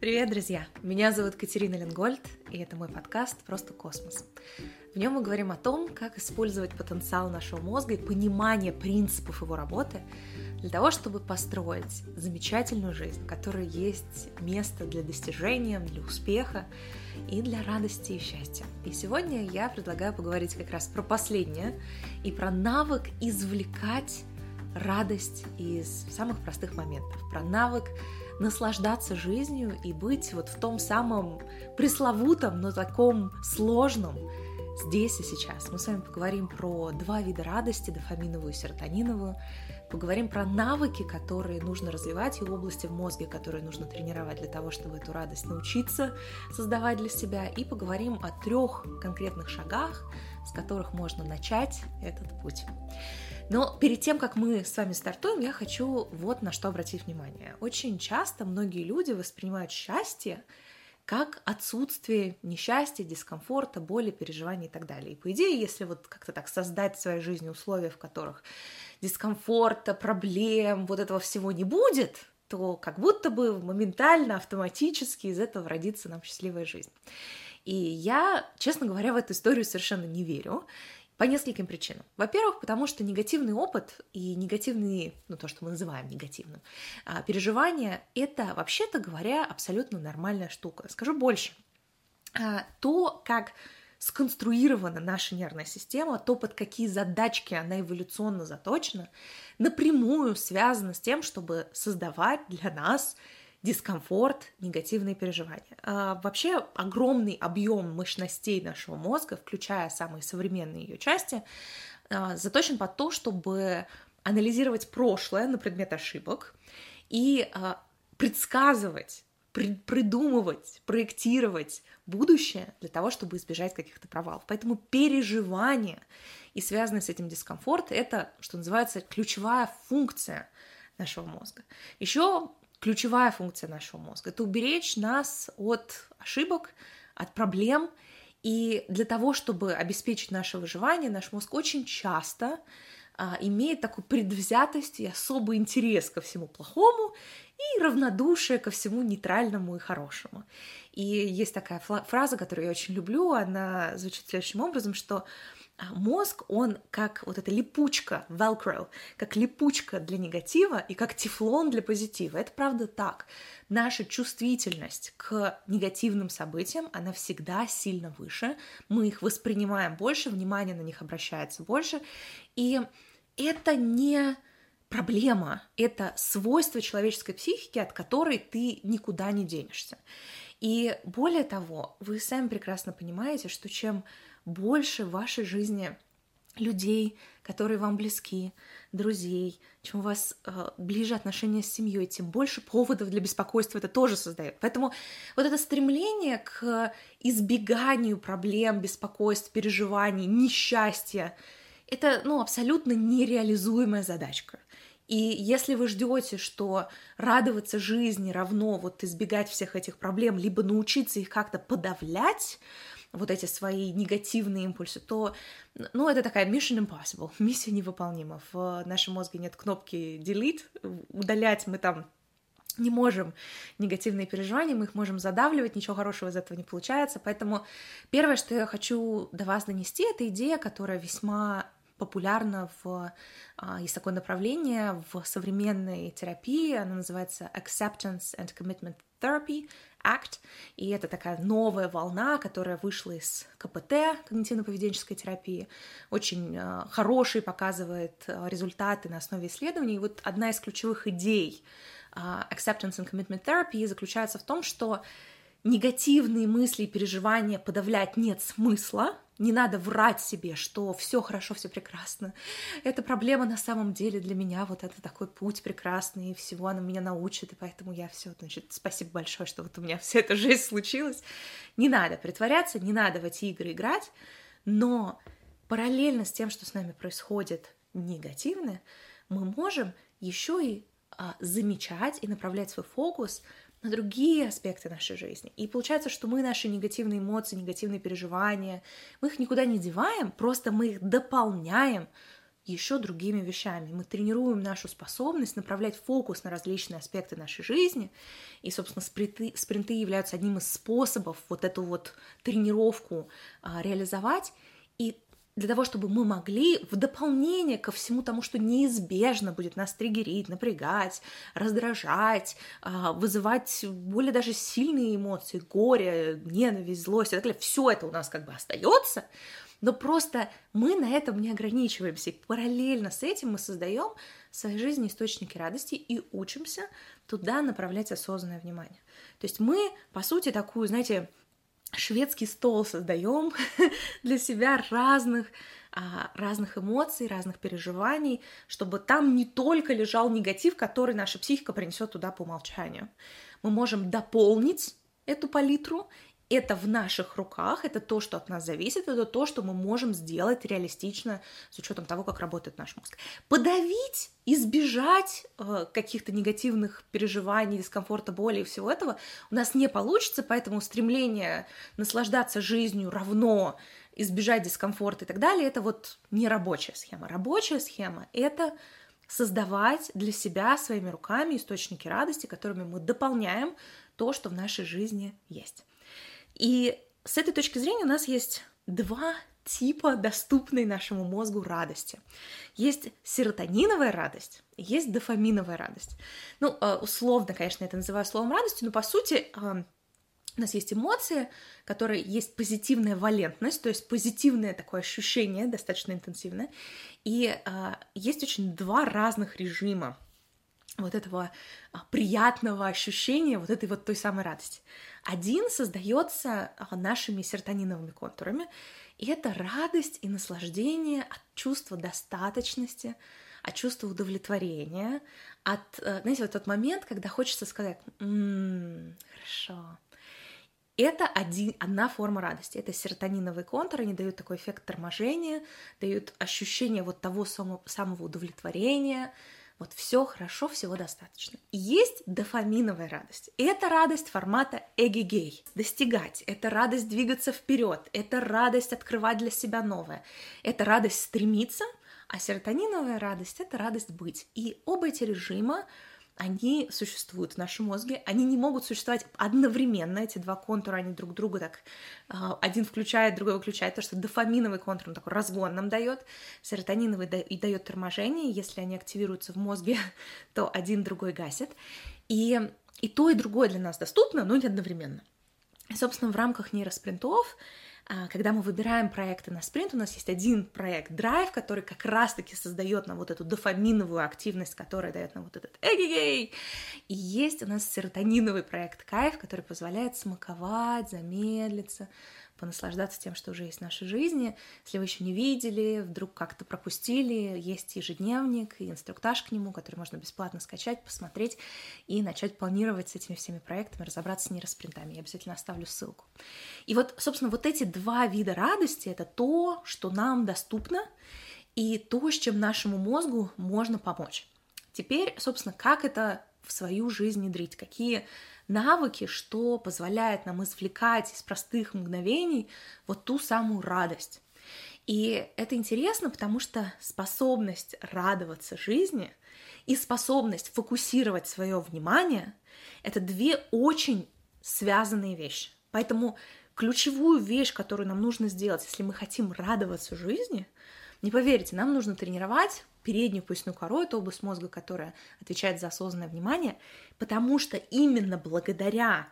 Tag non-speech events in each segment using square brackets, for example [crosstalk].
Привет, друзья! Меня зовут Катерина Ленгольд, и это мой подкаст «Просто космос». В нем мы говорим о том, как использовать потенциал нашего мозга и понимание принципов его работы для того, чтобы построить замечательную жизнь, в которой есть место для достижения, для успеха и для радости и счастья. И сегодня я предлагаю поговорить как раз про последнее и про навык извлекать радость из самых простых моментов, про навык наслаждаться жизнью и быть вот в том самом пресловутом, но таком сложном здесь и сейчас. Мы с вами поговорим про два вида радости, дофаминовую и серотониновую, поговорим про навыки, которые нужно развивать и области в мозге, которые нужно тренировать для того, чтобы эту радость научиться создавать для себя, и поговорим о трех конкретных шагах, с которых можно начать этот путь. Но перед тем, как мы с вами стартуем, я хочу вот на что обратить внимание. Очень часто многие люди воспринимают счастье как отсутствие несчастья, дискомфорта, боли, переживаний и так далее. И по идее, если вот как-то так создать в своей жизни условия, в которых дискомфорта, проблем, вот этого всего не будет, то как будто бы моментально, автоматически из этого родится нам счастливая жизнь. И я, честно говоря, в эту историю совершенно не верю. По нескольким причинам. Во-первых, потому что негативный опыт и негативные, ну то, что мы называем негативным, а, переживания, это, вообще-то говоря, абсолютно нормальная штука. Скажу больше. А, то, как сконструирована наша нервная система, то, под какие задачки она эволюционно заточена, напрямую связано с тем, чтобы создавать для нас дискомфорт, негативные переживания. А, вообще огромный объем мощностей нашего мозга, включая самые современные ее части, а, заточен под то, чтобы анализировать прошлое на предмет ошибок и а, предсказывать придумывать, проектировать будущее для того, чтобы избежать каких-то провалов. Поэтому переживание и связанный с этим дискомфорт — это, что называется, ключевая функция нашего мозга. Еще ключевая функция нашего мозга. Это уберечь нас от ошибок, от проблем. И для того, чтобы обеспечить наше выживание, наш мозг очень часто а, имеет такую предвзятость и особый интерес ко всему плохому и равнодушие ко всему нейтральному и хорошему. И есть такая фраза, которую я очень люблю, она звучит следующим образом, что мозг, он как вот эта липучка, velcro, как липучка для негатива и как тефлон для позитива. Это правда так. Наша чувствительность к негативным событиям, она всегда сильно выше. Мы их воспринимаем больше, внимание на них обращается больше. И это не проблема, это свойство человеческой психики, от которой ты никуда не денешься. И более того, вы сами прекрасно понимаете, что чем больше в вашей жизни людей, которые вам близки, друзей, чем у вас э, ближе отношения с семьей, тем больше поводов для беспокойства это тоже создает. Поэтому вот это стремление к избеганию проблем, беспокойств, переживаний, несчастья, это ну, абсолютно нереализуемая задачка. И если вы ждете, что радоваться жизни равно вот избегать всех этих проблем, либо научиться их как-то подавлять, вот эти свои негативные импульсы, то, ну, это такая mission impossible, [laughs] миссия невыполнима. В нашем мозге нет кнопки delete, удалять мы там не можем негативные переживания, мы их можем задавливать, ничего хорошего из этого не получается. Поэтому первое, что я хочу до вас донести, это идея, которая весьма популярна в... А, есть такое направление в современной терапии, оно называется Acceptance and Commitment Therapy, ACT, и это такая новая волна, которая вышла из КПТ, когнитивно-поведенческой терапии, очень э, хороший показывает э, результаты на основе исследований. И вот одна из ключевых идей Acceptance and Commitment Therapy заключается в том, что негативные мысли и переживания подавлять нет смысла, не надо врать себе, что все хорошо, все прекрасно. Эта проблема на самом деле для меня вот это такой путь прекрасный, и всего она меня научит, и поэтому я все, значит, спасибо большое, что вот у меня вся эта жизнь случилась. Не надо притворяться, не надо в эти игры играть, но параллельно с тем, что с нами происходит негативное, мы можем еще и а, замечать и направлять свой фокус на другие аспекты нашей жизни. И получается, что мы наши негативные эмоции, негативные переживания, мы их никуда не деваем, просто мы их дополняем еще другими вещами. Мы тренируем нашу способность направлять фокус на различные аспекты нашей жизни. И, собственно, спринты, спринты являются одним из способов вот эту вот тренировку а, реализовать. Для того, чтобы мы могли в дополнение ко всему тому, что неизбежно будет нас триггерить, напрягать, раздражать, а, вызывать более даже сильные эмоции, горе, ненависть, злость и так далее, все это у нас как бы остается, но просто мы на этом не ограничиваемся. И параллельно с этим мы создаем в своей жизни источники радости и учимся туда направлять осознанное внимание. То есть мы, по сути, такую, знаете, шведский стол создаем [laughs] для себя разных а, разных эмоций, разных переживаний, чтобы там не только лежал негатив, который наша психика принесет туда по умолчанию. Мы можем дополнить эту палитру это в наших руках, это то, что от нас зависит, это то, что мы можем сделать реалистично с учетом того, как работает наш мозг. Подавить, избежать э, каких-то негативных переживаний, дискомфорта, боли и всего этого у нас не получится, поэтому стремление наслаждаться жизнью равно избежать дискомфорта и так далее, это вот не рабочая схема. Рабочая схема — это создавать для себя своими руками источники радости, которыми мы дополняем то, что в нашей жизни есть. И с этой точки зрения у нас есть два типа доступной нашему мозгу радости. Есть серотониновая радость, есть дофаминовая радость. Ну, э, условно, конечно, это называю словом радостью, но по сути э, у нас есть эмоции, которые есть позитивная валентность, то есть позитивное такое ощущение, достаточно интенсивное, и э, есть очень два разных режима вот этого приятного ощущения, вот этой вот той самой радости. Один создается а, нашими серотониновыми контурами, и это радость и наслаждение от чувства достаточности, от чувства удовлетворения, от, э, знаете, вот тот момент, когда хочется сказать «М-м, «хорошо». Это один, одна форма радости. Это серотониновые контуры, они дают такой эффект торможения, дают ощущение вот того самого, самого удовлетворения, вот все хорошо, всего достаточно. И есть дофаминовая радость. Это радость формата эгегей, достигать. Это радость двигаться вперед. Это радость открывать для себя новое. Это радость стремиться, а серотониновая радость — это радость быть. И оба эти режима они существуют в нашем мозге, они не могут существовать одновременно, эти два контура, они друг друга так, а, один включает, другой выключает, то, что дофаминовый контур, он такой разгон нам дает, серотониновый и дает торможение, если они активируются в мозге, [laughs] то один другой гасит, и, и то, и другое для нас доступно, но не одновременно. И, собственно, в рамках нейроспринтов когда мы выбираем проекты на спринт, у нас есть один проект Drive, который как раз-таки создает нам вот эту дофаминовую активность, которая дает нам вот этот эгегей. И есть у нас серотониновый проект Кайф, который позволяет смаковать, замедлиться, понаслаждаться тем, что уже есть в нашей жизни. Если вы еще не видели, вдруг как-то пропустили, есть ежедневник и инструктаж к нему, который можно бесплатно скачать, посмотреть и начать планировать с этими всеми проектами, разобраться с нейроспринтами. Я обязательно оставлю ссылку. И вот, собственно, вот эти два вида радости — это то, что нам доступно, и то, с чем нашему мозгу можно помочь. Теперь, собственно, как это в свою жизнь внедрить, какие навыки, что позволяет нам извлекать из простых мгновений вот ту самую радость. И это интересно, потому что способность радоваться жизни и способность фокусировать свое внимание — это две очень связанные вещи. Поэтому ключевую вещь, которую нам нужно сделать, если мы хотим радоваться жизни, не поверите, нам нужно тренировать переднюю поясную кору, это область мозга, которая отвечает за осознанное внимание, потому что именно благодаря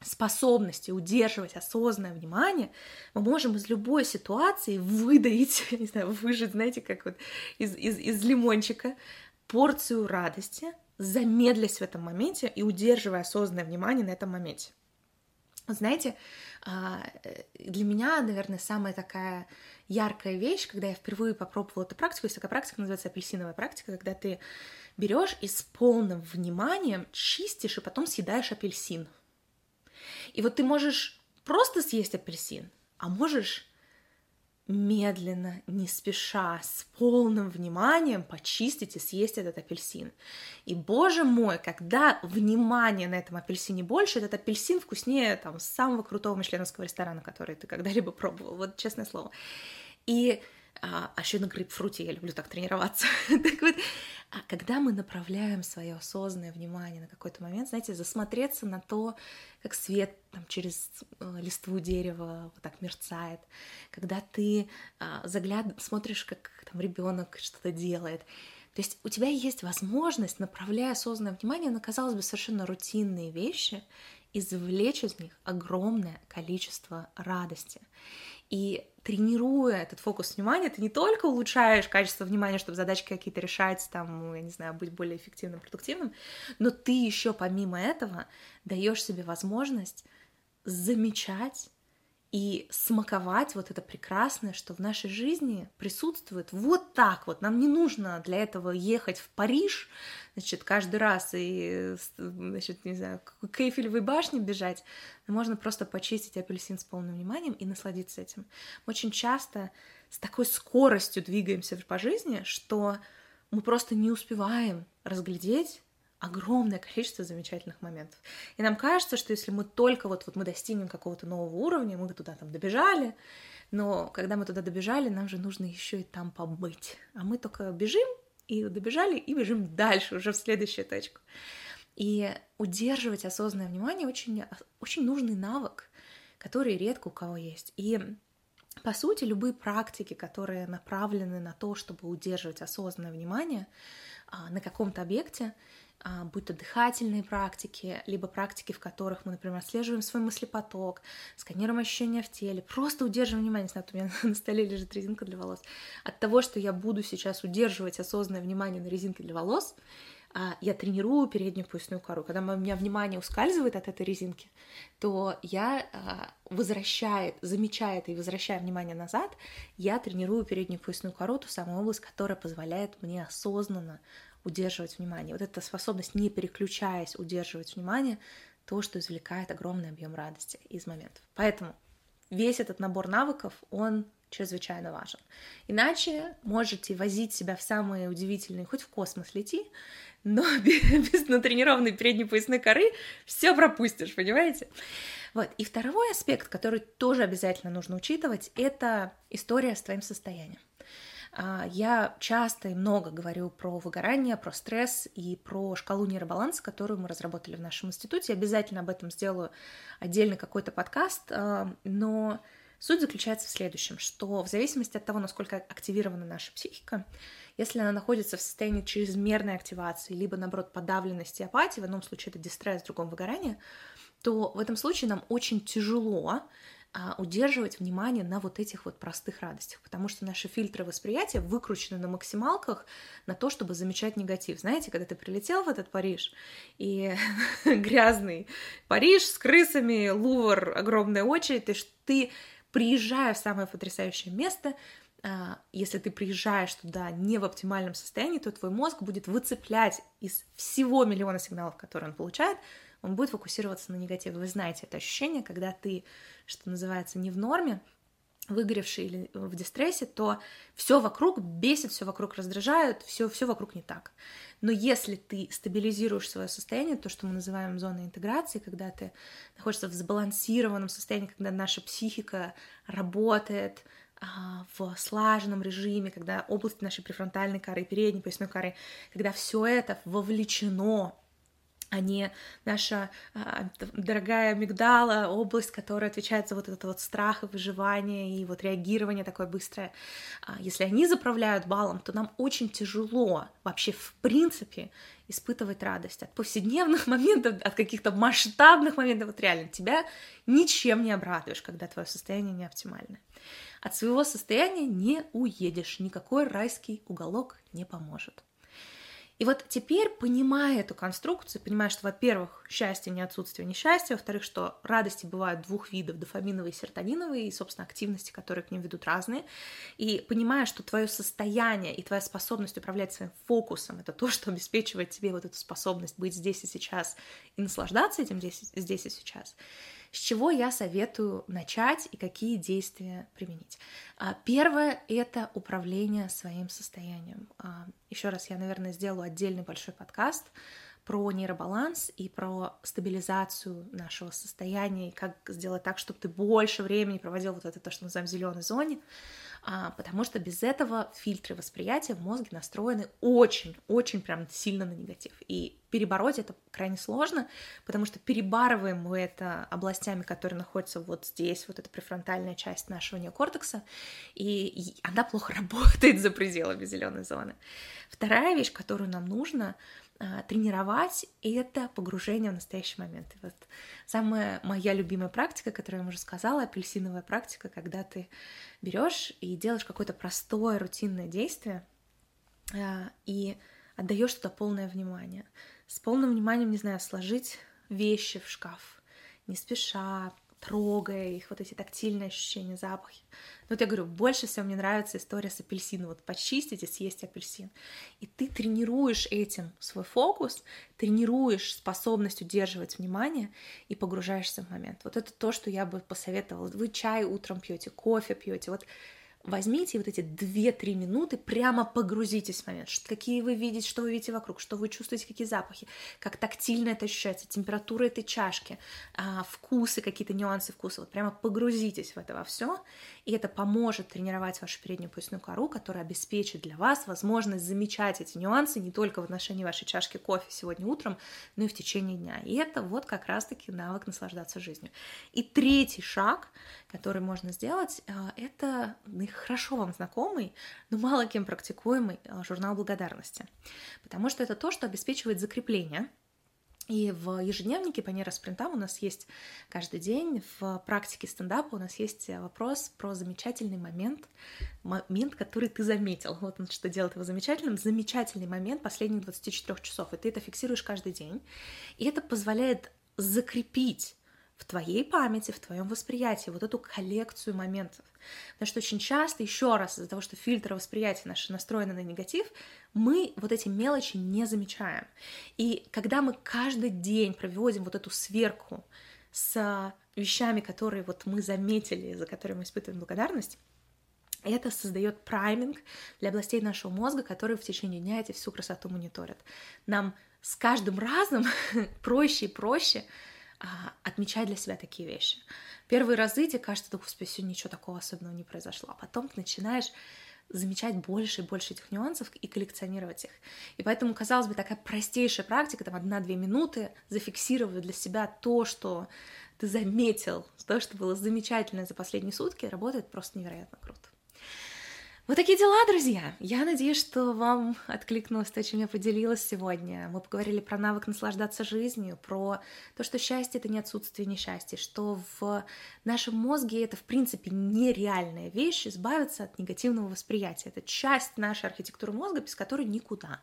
способности удерживать осознанное внимание, мы можем из любой ситуации выдавить, [laughs] не знаю, выжать, знаете, как вот из, из, из лимончика порцию радости, замедлясь в этом моменте и удерживая осознанное внимание на этом моменте. Знаете, для меня, наверное, самая такая яркая вещь, когда я впервые попробовала эту практику, есть такая практика, называется апельсиновая практика, когда ты берешь и с полным вниманием чистишь и потом съедаешь апельсин. И вот ты можешь просто съесть апельсин, а можешь медленно, не спеша, с полным вниманием почистить и съесть этот апельсин. И, боже мой, когда внимание на этом апельсине больше, этот апельсин вкуснее там самого крутого мишленовского ресторана, который ты когда-либо пробовал, вот честное слово. И а, а еще на грейпфруте я люблю так тренироваться. [laughs] так вот, а когда мы направляем свое осознанное внимание на какой-то момент, знаете, засмотреться на то, как свет там, через э, листву дерева вот так мерцает, когда ты э, загляд... смотришь, как там ребенок что-то делает, то есть у тебя есть возможность, направляя осознанное внимание на, казалось бы, совершенно рутинные вещи, извлечь из них огромное количество радости. И тренируя этот фокус внимания, ты не только улучшаешь качество внимания, чтобы задачки какие-то решать, там, я не знаю, быть более эффективным, продуктивным, но ты еще помимо этого даешь себе возможность замечать и смаковать вот это прекрасное, что в нашей жизни присутствует вот так вот. Нам не нужно для этого ехать в Париж, значит, каждый раз и, значит, не знаю, к Эйфелевой башне бежать. Можно просто почистить апельсин с полным вниманием и насладиться этим. Мы очень часто с такой скоростью двигаемся по жизни, что мы просто не успеваем разглядеть огромное количество замечательных моментов. И нам кажется, что если мы только вот, вот мы достигнем какого-то нового уровня, мы туда там добежали, но когда мы туда добежали, нам же нужно еще и там побыть. А мы только бежим, и добежали, и бежим дальше, уже в следующую точку. И удерживать осознанное внимание очень, очень нужный навык, который редко у кого есть. И по сути, любые практики, которые направлены на то, чтобы удерживать осознанное внимание а, на каком-то объекте, будь то дыхательные практики, либо практики, в которых мы, например, отслеживаем свой мыслепоток, сканируем ощущения в теле, просто удерживаем внимание, знаю, у меня [laughs] на столе лежит резинка для волос, от того, что я буду сейчас удерживать осознанное внимание на резинке для волос, а, я тренирую переднюю поясную кору. Когда у меня внимание ускальзывает от этой резинки, то я а, возвращает, замечает и возвращая внимание назад, я тренирую переднюю поясную кору, ту самую область, которая позволяет мне осознанно удерживать внимание. Вот эта способность, не переключаясь, удерживать внимание, то, что извлекает огромный объем радости из моментов. Поэтому весь этот набор навыков, он чрезвычайно важен. Иначе можете возить себя в самые удивительные, хоть в космос лети, но без, [laughs] без натренированной передней поясной коры все пропустишь, понимаете? Вот. И второй аспект, который тоже обязательно нужно учитывать, это история с твоим состоянием. А, я часто и много говорю про выгорание, про стресс и про шкалу нейробаланса, которую мы разработали в нашем институте. Обязательно об этом сделаю отдельный какой-то подкаст, а, но суть заключается в следующем, что в зависимости от того, насколько активирована наша психика, если она находится в состоянии чрезмерной активации, либо, наоборот, подавленности и апатии, в одном случае это дистресс, в другом выгорание, то в этом случае нам очень тяжело удерживать внимание на вот этих вот простых радостях, потому что наши фильтры восприятия выкручены на максималках на то, чтобы замечать негатив. Знаете, когда ты прилетел в этот Париж, и [laughs] грязный Париж с крысами, Лувр, огромная очередь, ты, ты приезжая в самое потрясающее место, а, если ты приезжаешь туда не в оптимальном состоянии, то твой мозг будет выцеплять из всего миллиона сигналов, которые он получает, он будет фокусироваться на негативе. Вы знаете это ощущение, когда ты, что называется, не в норме, выгоревший или в дистрессе, то все вокруг бесит, все вокруг раздражает, все, все вокруг не так. Но если ты стабилизируешь свое состояние, то, что мы называем зоной интеграции, когда ты находишься в сбалансированном состоянии, когда наша психика работает а, в слаженном режиме, когда область нашей префронтальной коры, передней поясной коры, когда все это вовлечено а не наша а, дорогая амигдала, область, которая отвечает за вот этот вот страх и выживание, и вот реагирование такое быстрое. А, если они заправляют балом, то нам очень тяжело вообще в принципе испытывать радость от повседневных [laughs] моментов, от каких-то масштабных моментов. Вот реально, тебя ничем не обрадуешь, когда твое состояние не оптимальное. От своего состояния не уедешь, никакой райский уголок не поможет. И вот теперь, понимая эту конструкцию, понимая, что, во-первых, счастье не отсутствие несчастья, во-вторых, что радости бывают двух видов, дофаминовые и серотониновые, и, собственно, активности, которые к ним ведут разные, и понимая, что твое состояние и твоя способность управлять своим фокусом — это то, что обеспечивает тебе вот эту способность быть здесь и сейчас и наслаждаться этим здесь, здесь и сейчас — с чего я советую начать и какие действия применить? А, первое — это управление своим состоянием. А, Еще раз я, наверное, сделаю отдельный большой подкаст про нейробаланс и про стабилизацию нашего состояния, и как сделать так, чтобы ты больше времени проводил вот это то, что мы называем зеленой зоне. А, потому что без этого фильтры восприятия в мозге настроены очень-очень прям сильно на негатив. И перебороть это крайне сложно, потому что перебарываем мы это областями, которые находятся вот здесь, вот эта префронтальная часть нашего неокортекса, и она плохо [laughs] работает за пределами зеленой зоны. Вторая вещь, которую нам нужно тренировать, это погружение в настоящий момент. И вот самая моя любимая практика, которую я уже сказала, апельсиновая практика, когда ты берешь и делаешь какое-то простое рутинное действие а, и отдаешь туда полное внимание. С полным вниманием, не знаю, сложить вещи в шкаф, не спеша, трогая их, вот эти тактильные ощущения, запахи. Но вот я говорю, больше всего мне нравится история с апельсином. Вот почистить и съесть апельсин. И ты тренируешь этим свой фокус, тренируешь способность удерживать внимание и погружаешься в момент. Вот это то, что я бы посоветовала. Вы чай утром пьете, кофе пьете. Вот возьмите вот эти 2-3 минуты, прямо погрузитесь в момент, какие вы видите, что вы видите вокруг, что вы чувствуете, какие запахи, как тактильно это ощущается, температура этой чашки, а, вкусы, какие-то нюансы вкуса, вот прямо погрузитесь в это во все, и это поможет тренировать вашу переднюю поясную кору, которая обеспечит для вас возможность замечать эти нюансы не только в отношении вашей чашки кофе сегодня утром, но и в течение дня. И это вот как раз-таки навык наслаждаться жизнью. И третий шаг, который можно сделать, а, это хорошо вам знакомый, но мало кем практикуемый а, журнал благодарности. Потому что это то, что обеспечивает закрепление и в ежедневнике по нейроспринтам у нас есть каждый день, в практике стендапа у нас есть вопрос про замечательный момент, момент, который ты заметил. Вот он что делает его замечательным. Замечательный момент последних 24 часов, и ты это фиксируешь каждый день. И это позволяет закрепить в твоей памяти, в твоем восприятии вот эту коллекцию моментов. Потому что очень часто, еще раз, из-за того, что фильтр восприятия наши настроены на негатив, мы вот эти мелочи не замечаем. И когда мы каждый день проводим вот эту сверку с вещами, которые вот мы заметили, за которые мы испытываем благодарность, это создает прайминг для областей нашего мозга, которые в течение дня эти всю красоту мониторят. Нам с каждым разом [laughs] проще и проще а, отмечать для себя такие вещи. Первые разы тебе кажется, да, господи, сегодня ничего такого особенного не произошло. А потом ты начинаешь замечать больше и больше этих нюансов и коллекционировать их. И поэтому, казалось бы, такая простейшая практика, там, одна-две минуты, зафиксировать для себя то, что ты заметил, то, что было замечательно за последние сутки, работает просто невероятно круто. Вот такие дела, друзья. Я надеюсь, что вам откликнулось то, чем я поделилась сегодня. Мы поговорили про навык наслаждаться жизнью, про то, что счастье — это не отсутствие несчастья, что в нашем мозге это, в принципе, нереальная вещь, избавиться от негативного восприятия. Это часть нашей архитектуры мозга, без которой никуда.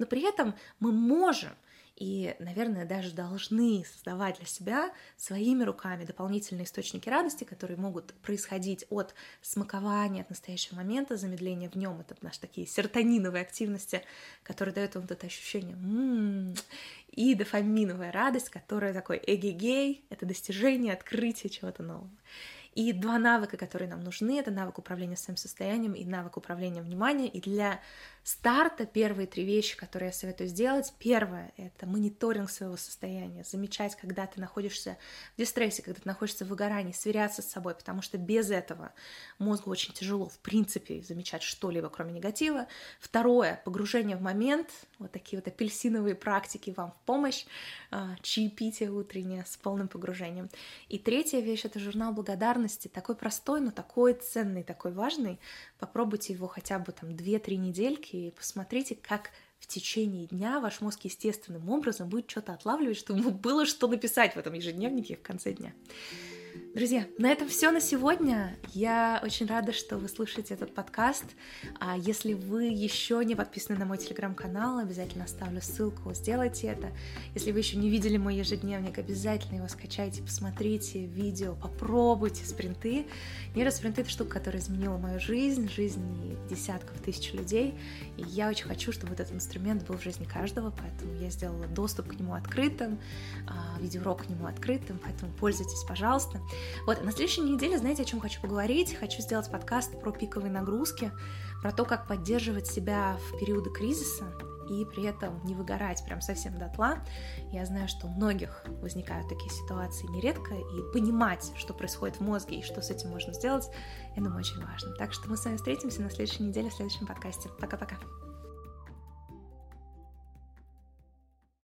Но при этом мы можем — и, наверное, даже должны создавать для себя своими руками дополнительные источники радости, которые могут происходить от смакования, от настоящего момента, замедления в нем, это наши такие серотониновые активности, которые дают вам вот это ощущение м-м-м, и дофаминовая радость, которая такой эгегей, это достижение, открытие чего-то нового. И два навыка, которые нам нужны, это навык управления своим состоянием и навык управления вниманием. И для старта первые три вещи, которые я советую сделать. Первое — это мониторинг своего состояния, замечать, когда ты находишься в дистрессе, когда ты находишься в выгорании, сверяться с собой, потому что без этого мозгу очень тяжело, в принципе, замечать что-либо, кроме негатива. Второе — погружение в момент, вот такие вот апельсиновые практики вам в помощь, а, чаепитие утреннее с полным погружением. И третья вещь — это журнал благодарности, такой простой, но такой ценный, такой важный. Попробуйте его хотя бы там 2-3 недельки, и посмотрите, как в течение дня ваш мозг естественным образом будет что-то отлавливать, чтобы было что написать в этом ежедневнике в конце дня. Друзья, на этом все на сегодня. Я очень рада, что вы слушаете этот подкаст. А если вы еще не подписаны на мой телеграм-канал, обязательно оставлю ссылку, сделайте это. Если вы еще не видели мой ежедневник, обязательно его скачайте, посмотрите видео, попробуйте спринты. Нейроспринты — это штука, которая изменила мою жизнь, жизнь десятков тысяч людей. И я очень хочу, чтобы этот инструмент был в жизни каждого, поэтому я сделала доступ к нему открытым, а, видеоурок к нему открытым, поэтому пользуйтесь, пожалуйста. Вот, на следующей неделе, знаете, о чем хочу поговорить? Хочу сделать подкаст про пиковые нагрузки, про то, как поддерживать себя в периоды кризиса и при этом не выгорать прям совсем дотла. Я знаю, что у многих возникают такие ситуации нередко, и понимать, что происходит в мозге и что с этим можно сделать, я думаю, очень важно. Так что мы с вами встретимся на следующей неделе в следующем подкасте. Пока-пока.